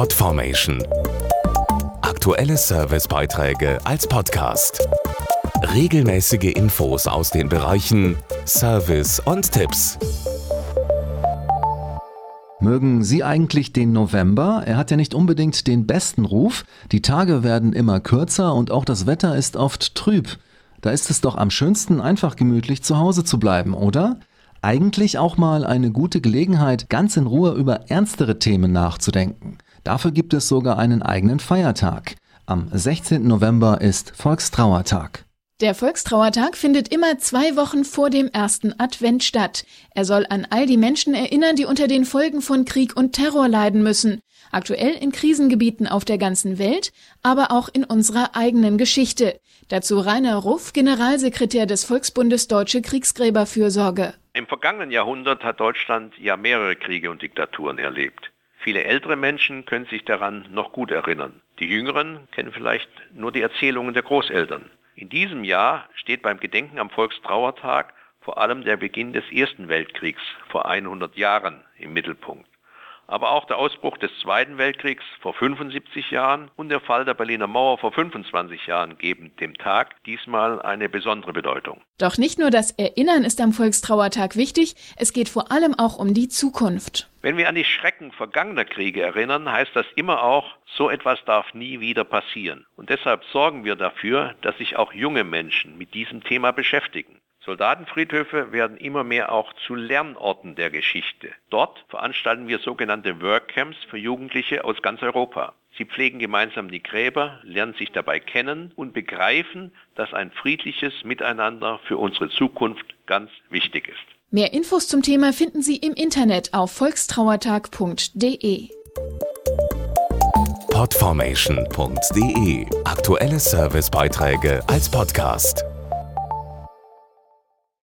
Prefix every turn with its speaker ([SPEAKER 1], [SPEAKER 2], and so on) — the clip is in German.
[SPEAKER 1] Podformation. Aktuelle Servicebeiträge als Podcast. Regelmäßige Infos aus den Bereichen Service und Tipps.
[SPEAKER 2] Mögen Sie eigentlich den November? Er hat ja nicht unbedingt den besten Ruf. Die Tage werden immer kürzer und auch das Wetter ist oft trüb. Da ist es doch am schönsten, einfach gemütlich zu Hause zu bleiben, oder? Eigentlich auch mal eine gute Gelegenheit, ganz in Ruhe über ernstere Themen nachzudenken. Dafür gibt es sogar einen eigenen Feiertag. Am 16. November ist Volkstrauertag.
[SPEAKER 3] Der Volkstrauertag findet immer zwei Wochen vor dem ersten Advent statt. Er soll an all die Menschen erinnern, die unter den Folgen von Krieg und Terror leiden müssen. Aktuell in Krisengebieten auf der ganzen Welt, aber auch in unserer eigenen Geschichte. Dazu Rainer Ruff, Generalsekretär des Volksbundes Deutsche Kriegsgräberfürsorge.
[SPEAKER 4] Im vergangenen Jahrhundert hat Deutschland ja mehrere Kriege und Diktaturen erlebt. Viele ältere Menschen können sich daran noch gut erinnern. Die Jüngeren kennen vielleicht nur die Erzählungen der Großeltern. In diesem Jahr steht beim Gedenken am Volkstrauertag vor allem der Beginn des Ersten Weltkriegs vor 100 Jahren im Mittelpunkt aber auch der Ausbruch des Zweiten Weltkriegs vor 75 Jahren und der Fall der Berliner Mauer vor 25 Jahren geben dem Tag diesmal eine besondere Bedeutung.
[SPEAKER 3] Doch nicht nur das Erinnern ist am Volkstrauertag wichtig, es geht vor allem auch um die Zukunft.
[SPEAKER 4] Wenn wir an die Schrecken vergangener Kriege erinnern, heißt das immer auch, so etwas darf nie wieder passieren. Und deshalb sorgen wir dafür, dass sich auch junge Menschen mit diesem Thema beschäftigen. Soldatenfriedhöfe werden immer mehr auch zu Lernorten der Geschichte. Dort veranstalten wir sogenannte Workcamps für Jugendliche aus ganz Europa. Sie pflegen gemeinsam die Gräber, lernen sich dabei kennen und begreifen, dass ein friedliches Miteinander für unsere Zukunft ganz wichtig ist.
[SPEAKER 3] Mehr Infos zum Thema finden Sie im Internet auf volkstrauertag.de.
[SPEAKER 1] Podformation.de Aktuelle Servicebeiträge als Podcast.